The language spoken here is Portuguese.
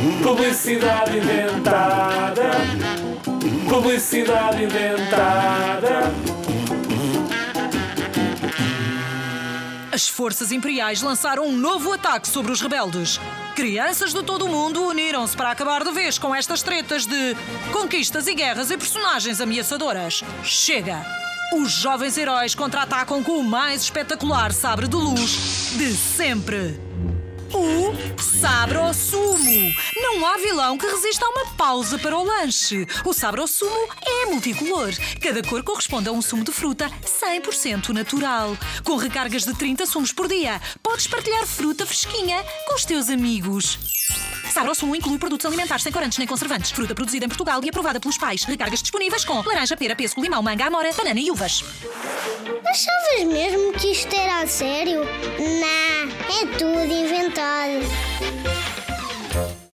Publicidade inventada. Publicidade inventada. As forças imperiais lançaram um novo ataque sobre os rebeldes. Crianças de todo o mundo uniram-se para acabar de vez com estas tretas de conquistas e guerras e personagens ameaçadoras. Chega! Os jovens heróis contra-atacam com o mais espetacular sabre de luz de sempre. O Sabre ao Sumo. Não há vilão que resista a uma pausa para o lanche. O Sabre ao Sumo é multicolor. Cada cor corresponde a um sumo de fruta 100% natural. Com recargas de 30 sumos por dia, podes partilhar fruta fresquinha com os teus amigos. Sabre ao Sumo inclui produtos alimentares sem corantes nem conservantes. Fruta produzida em Portugal e aprovada pelos pais. Recargas disponíveis com laranja, pera, pêssego, limão, manga, amora, banana e uvas. Achavas mesmo que isto era a sério? Não, é tudo.